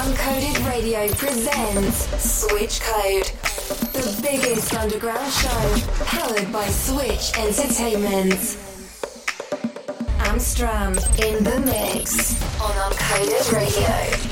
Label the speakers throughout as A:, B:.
A: Uncoded Radio presents Switch Code, the biggest underground show powered by Switch Entertainment. Amstram in the mix on Uncoded Radio.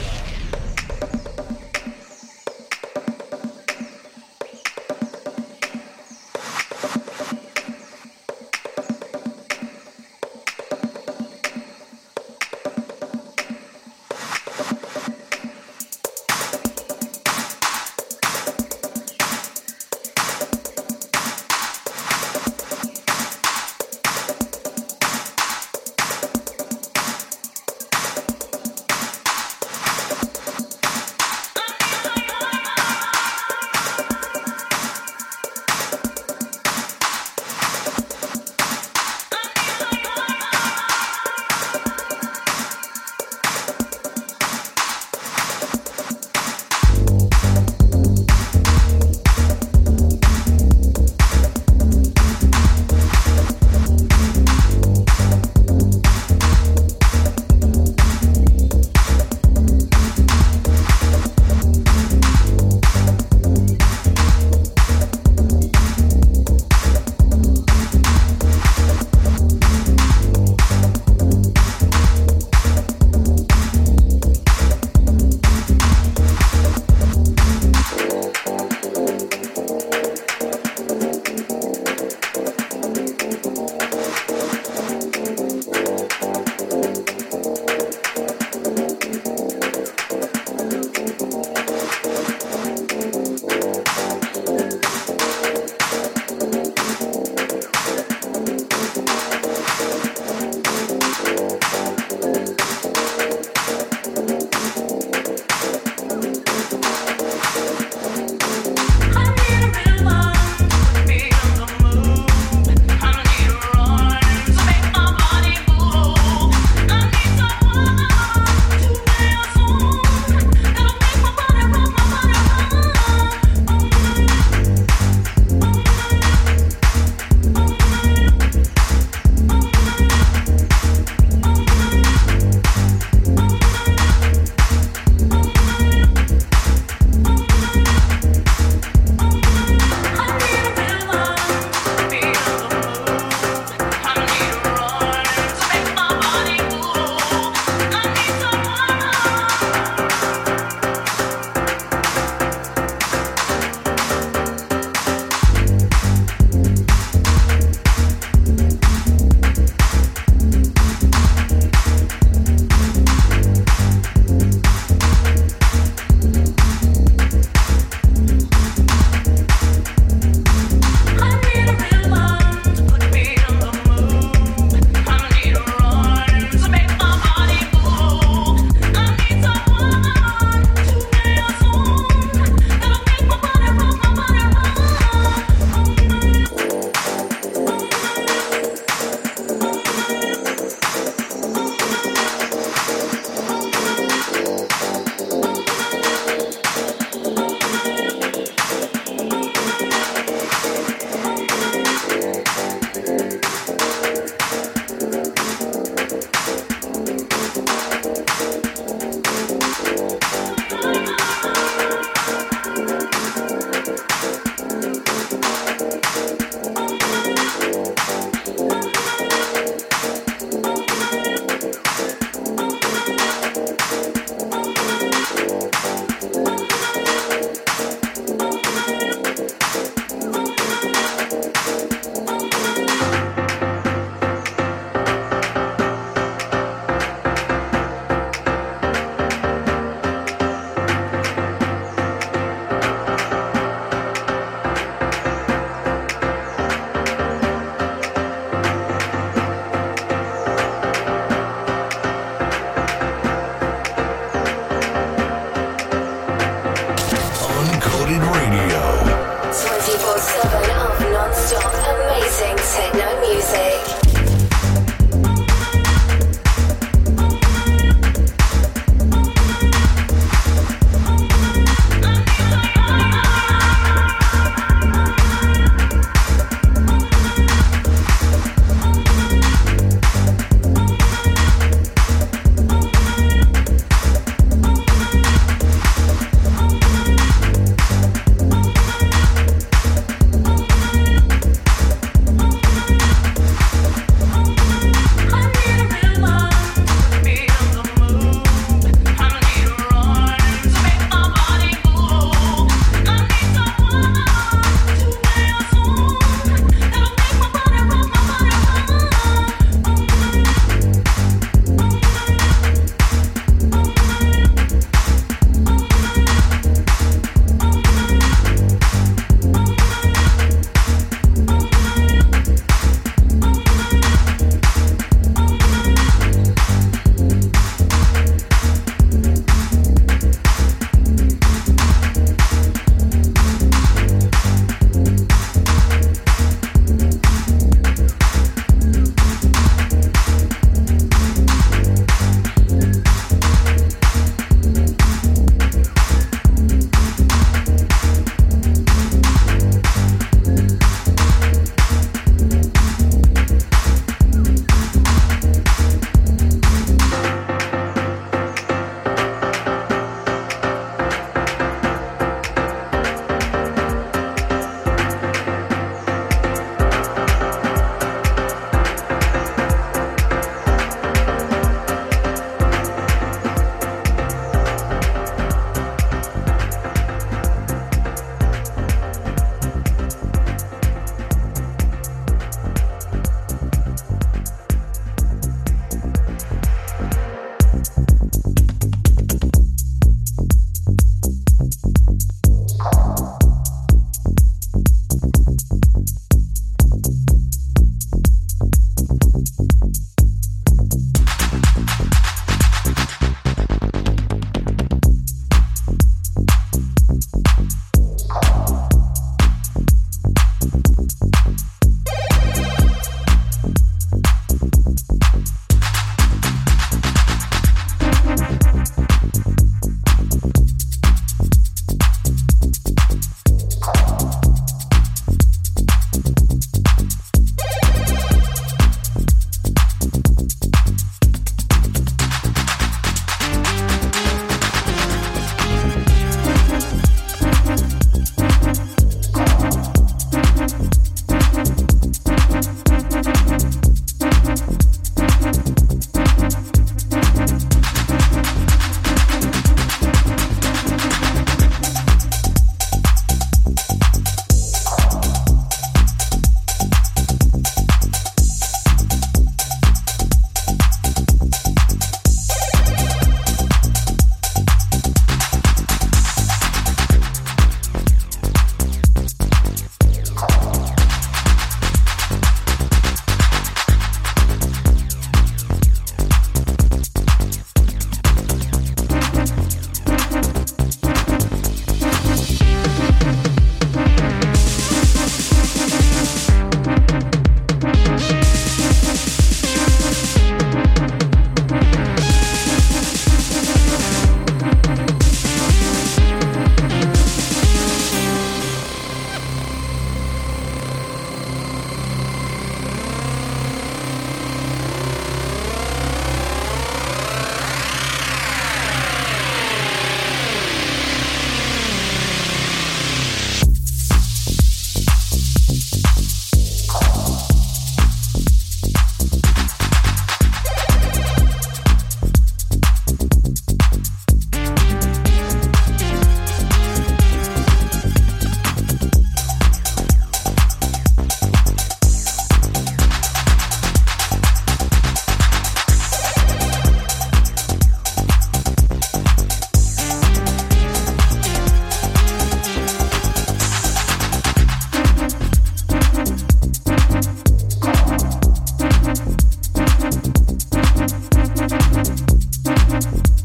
B: Bye.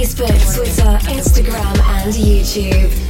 A: Facebook, Twitter, Instagram, and YouTube.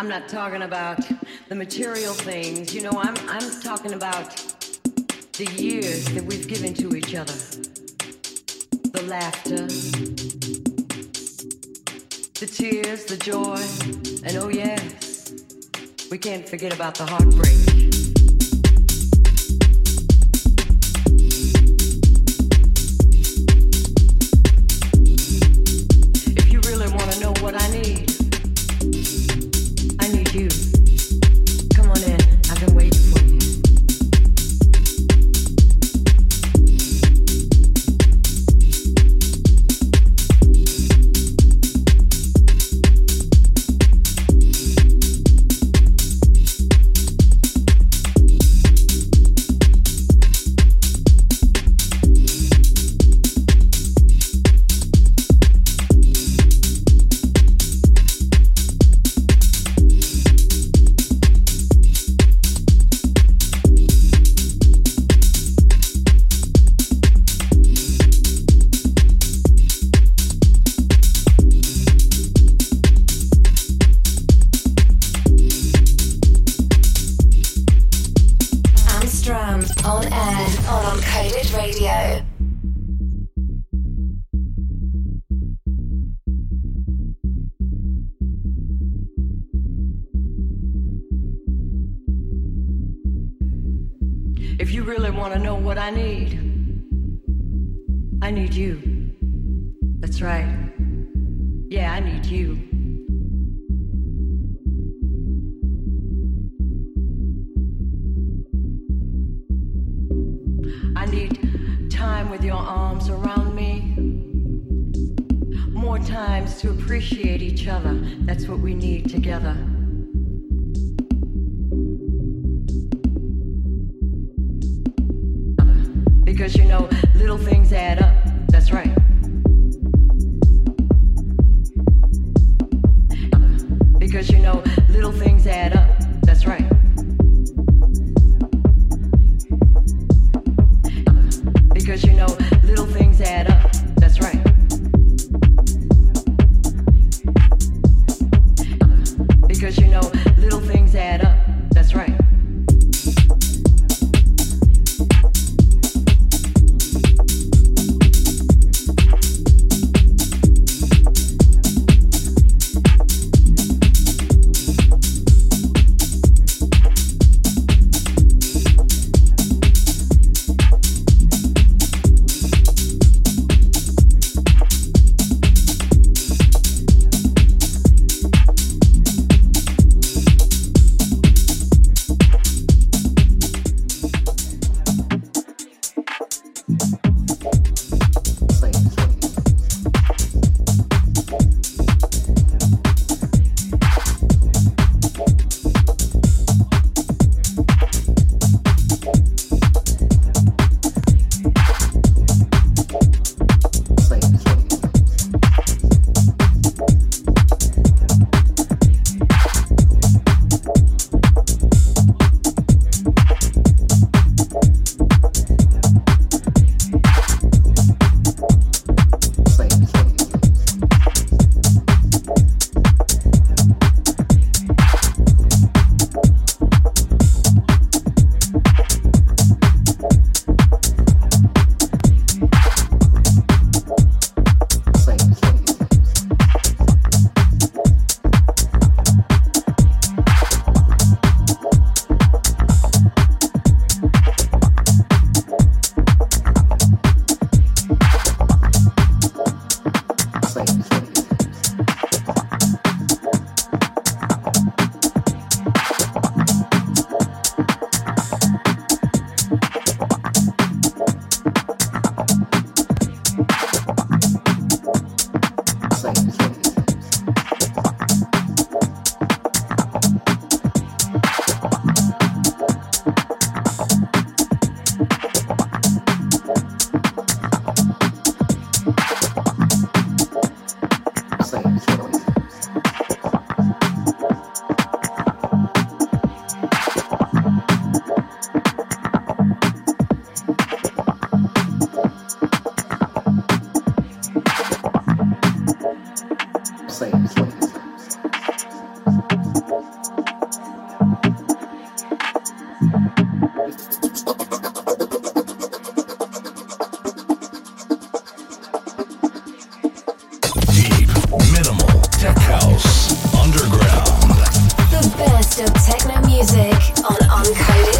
C: I'm not talking about the material things, you know, I'm, I'm talking about the years that we've given to each other. The laughter, the tears, the joy, and oh, yes, we can't forget about the heartbreak. you really want to know what I need, I need you. That's right. Yeah, I need you. I need time with your arms around me. More times to appreciate each other. That's what we need together. because you know little things add up.
A: of techno music on Uncoded.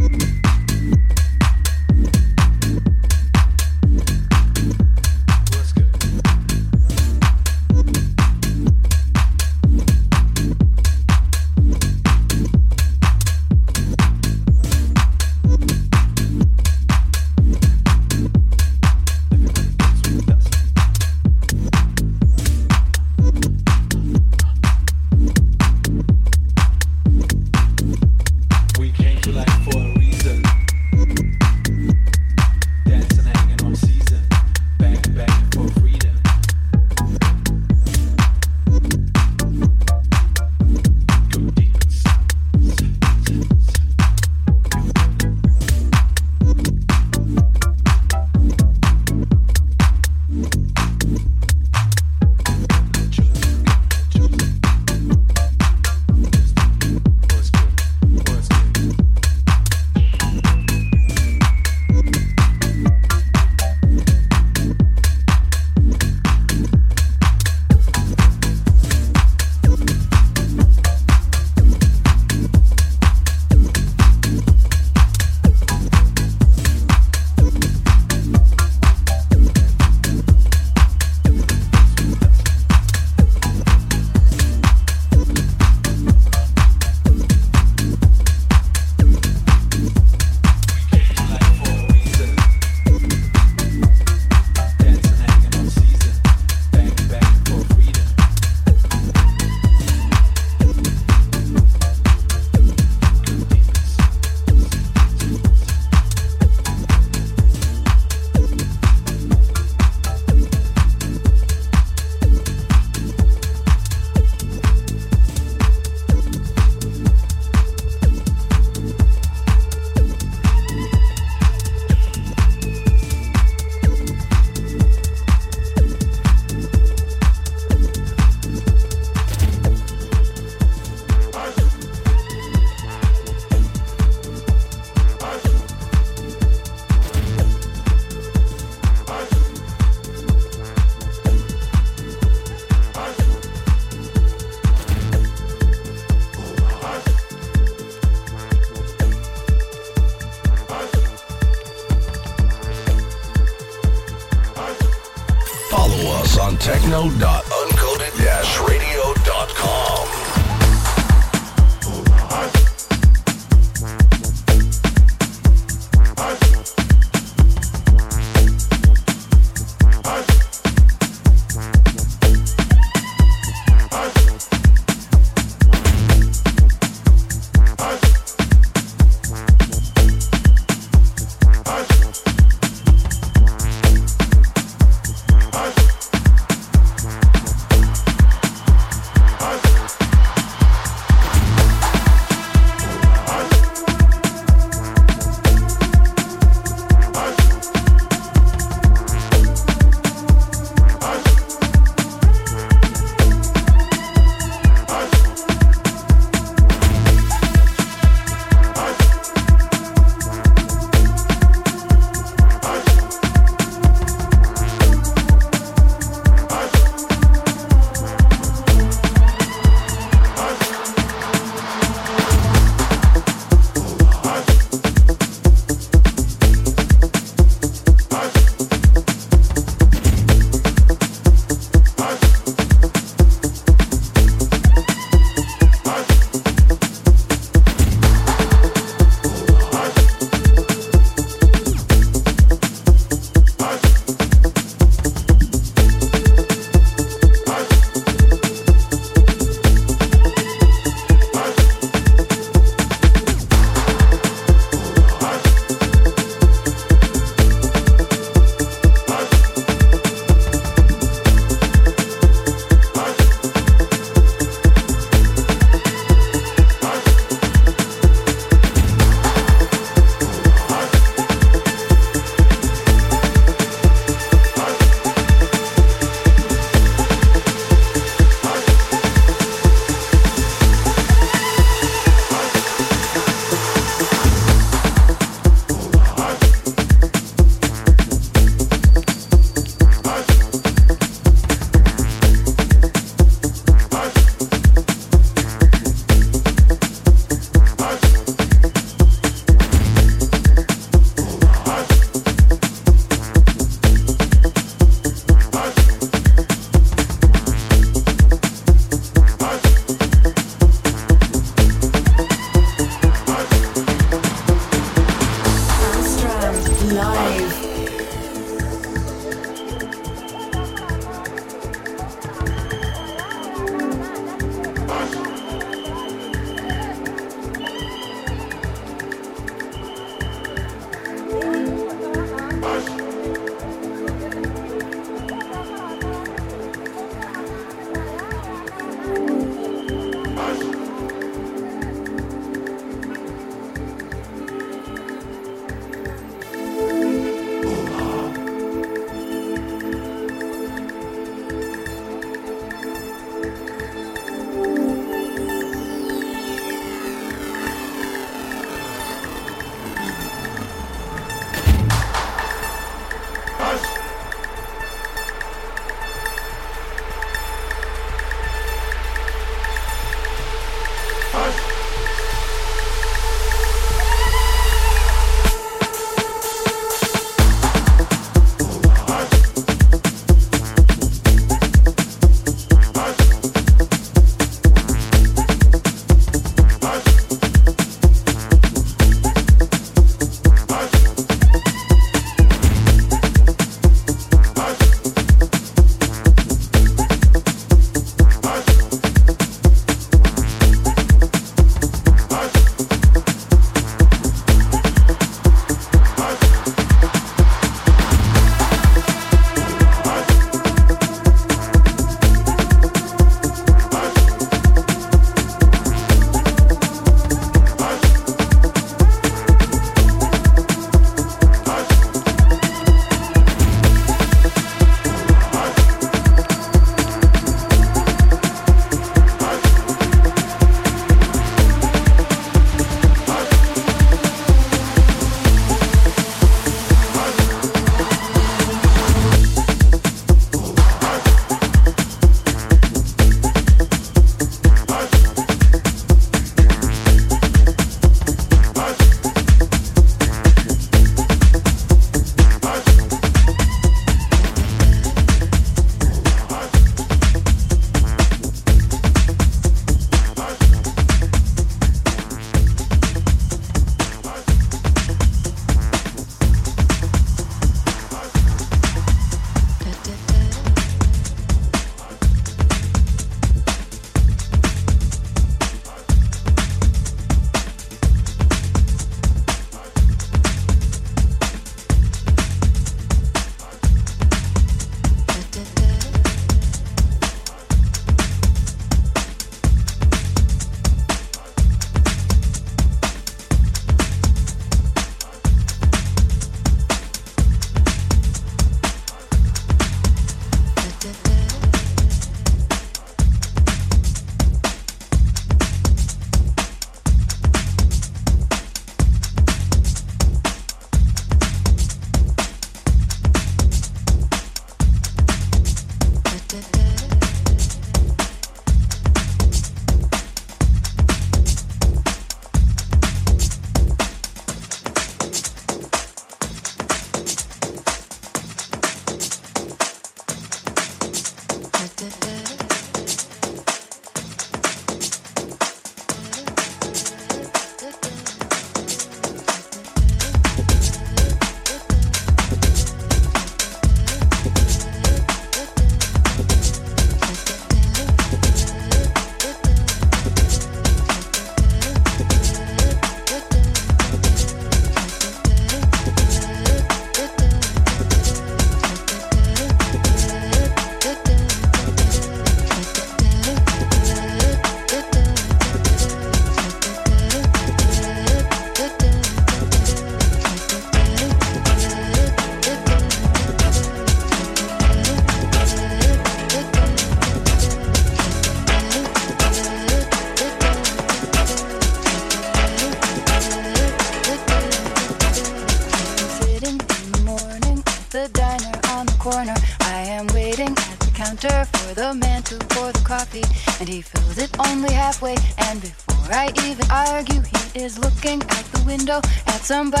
D: Somebody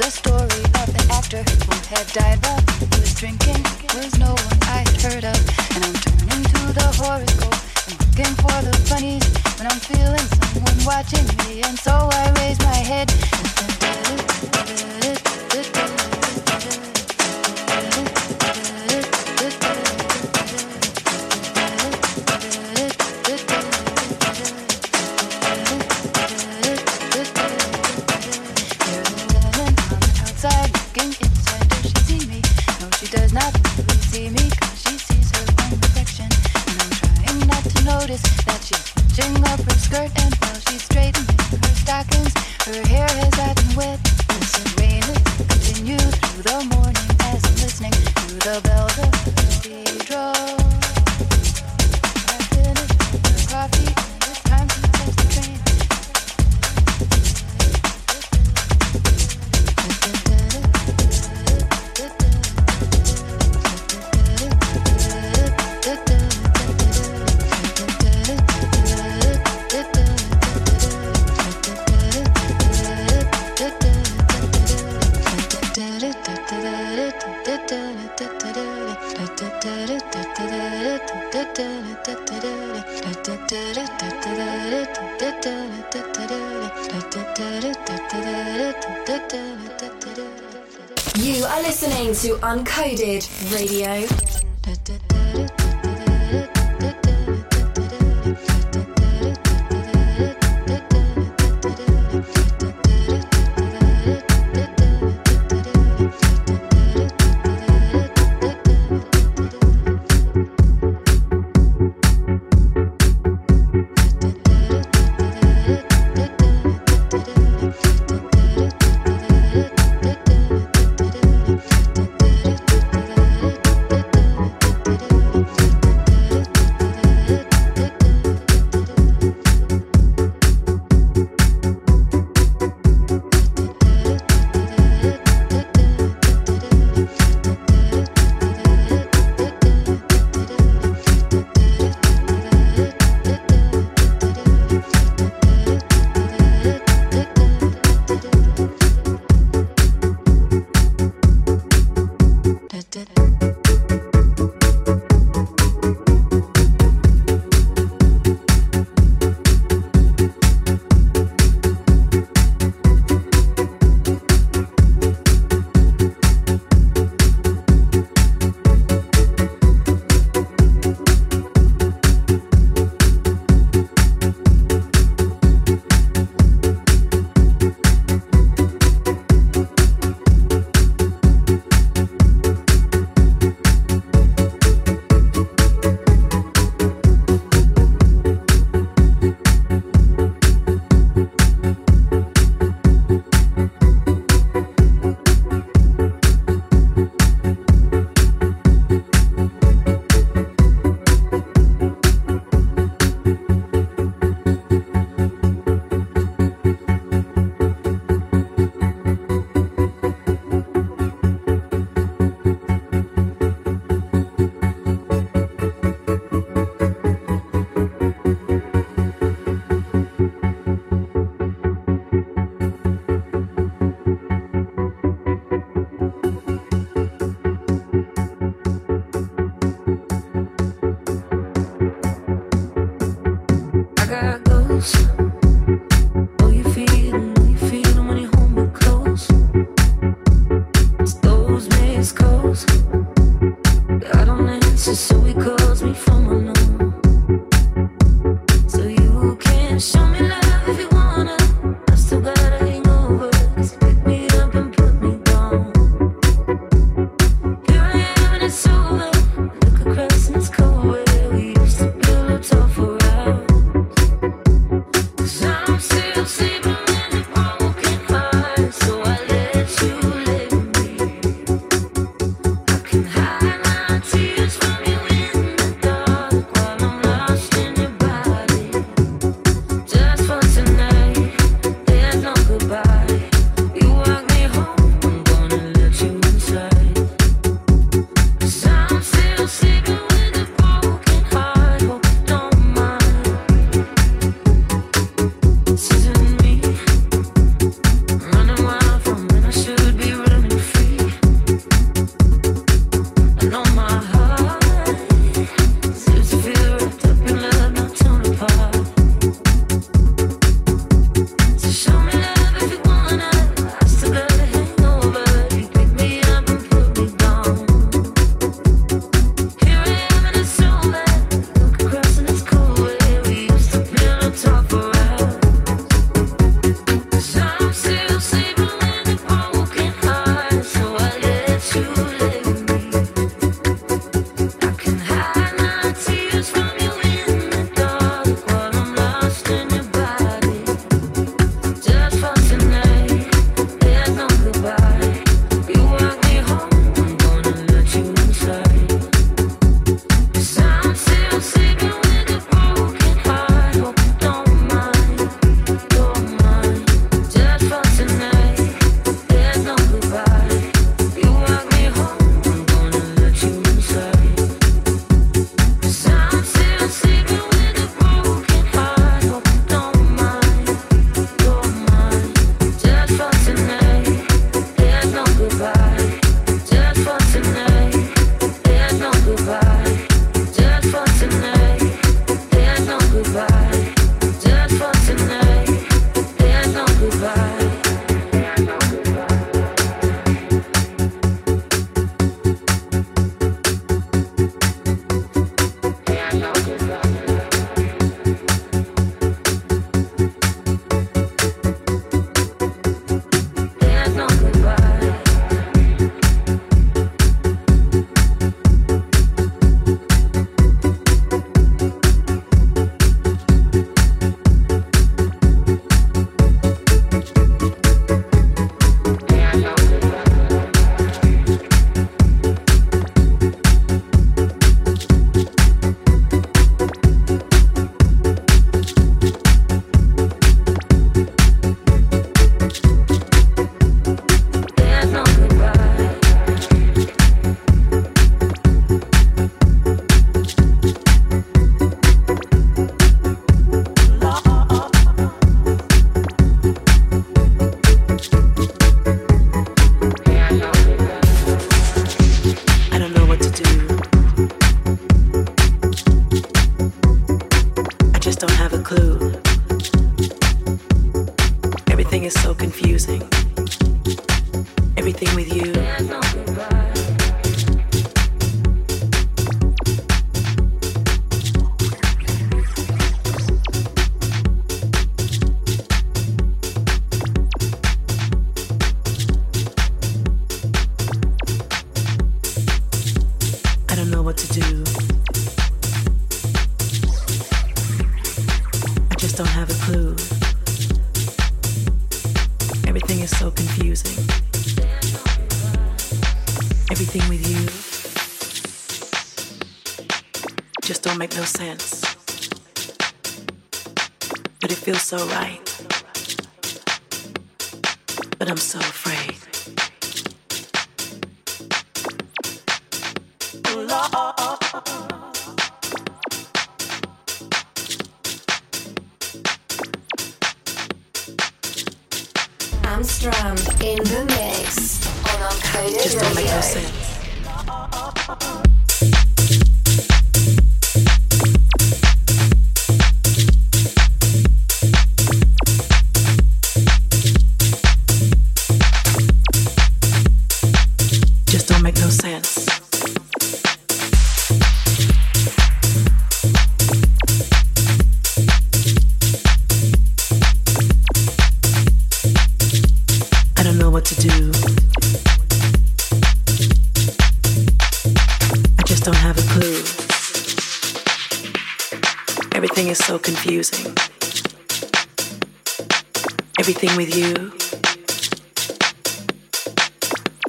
D: The a story of an actor who had died but he was drinking was no one I had heard of. And I'm turning to the horoscope and looking for the funnies when I'm feeling someone watching me. And so I raise my head.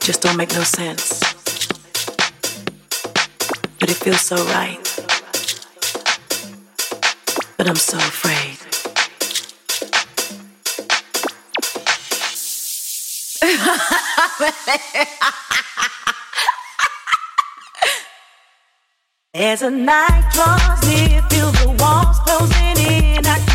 E: just don't make no sense. But it feels so right. But I'm so afraid. As the night draws near, feel the walls closing in. I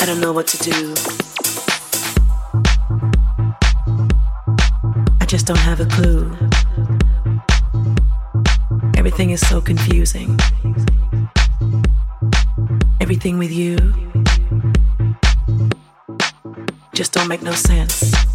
E: I don't know what to do. I just don't have a clue. Everything is so confusing. Everything with you just don't make no sense.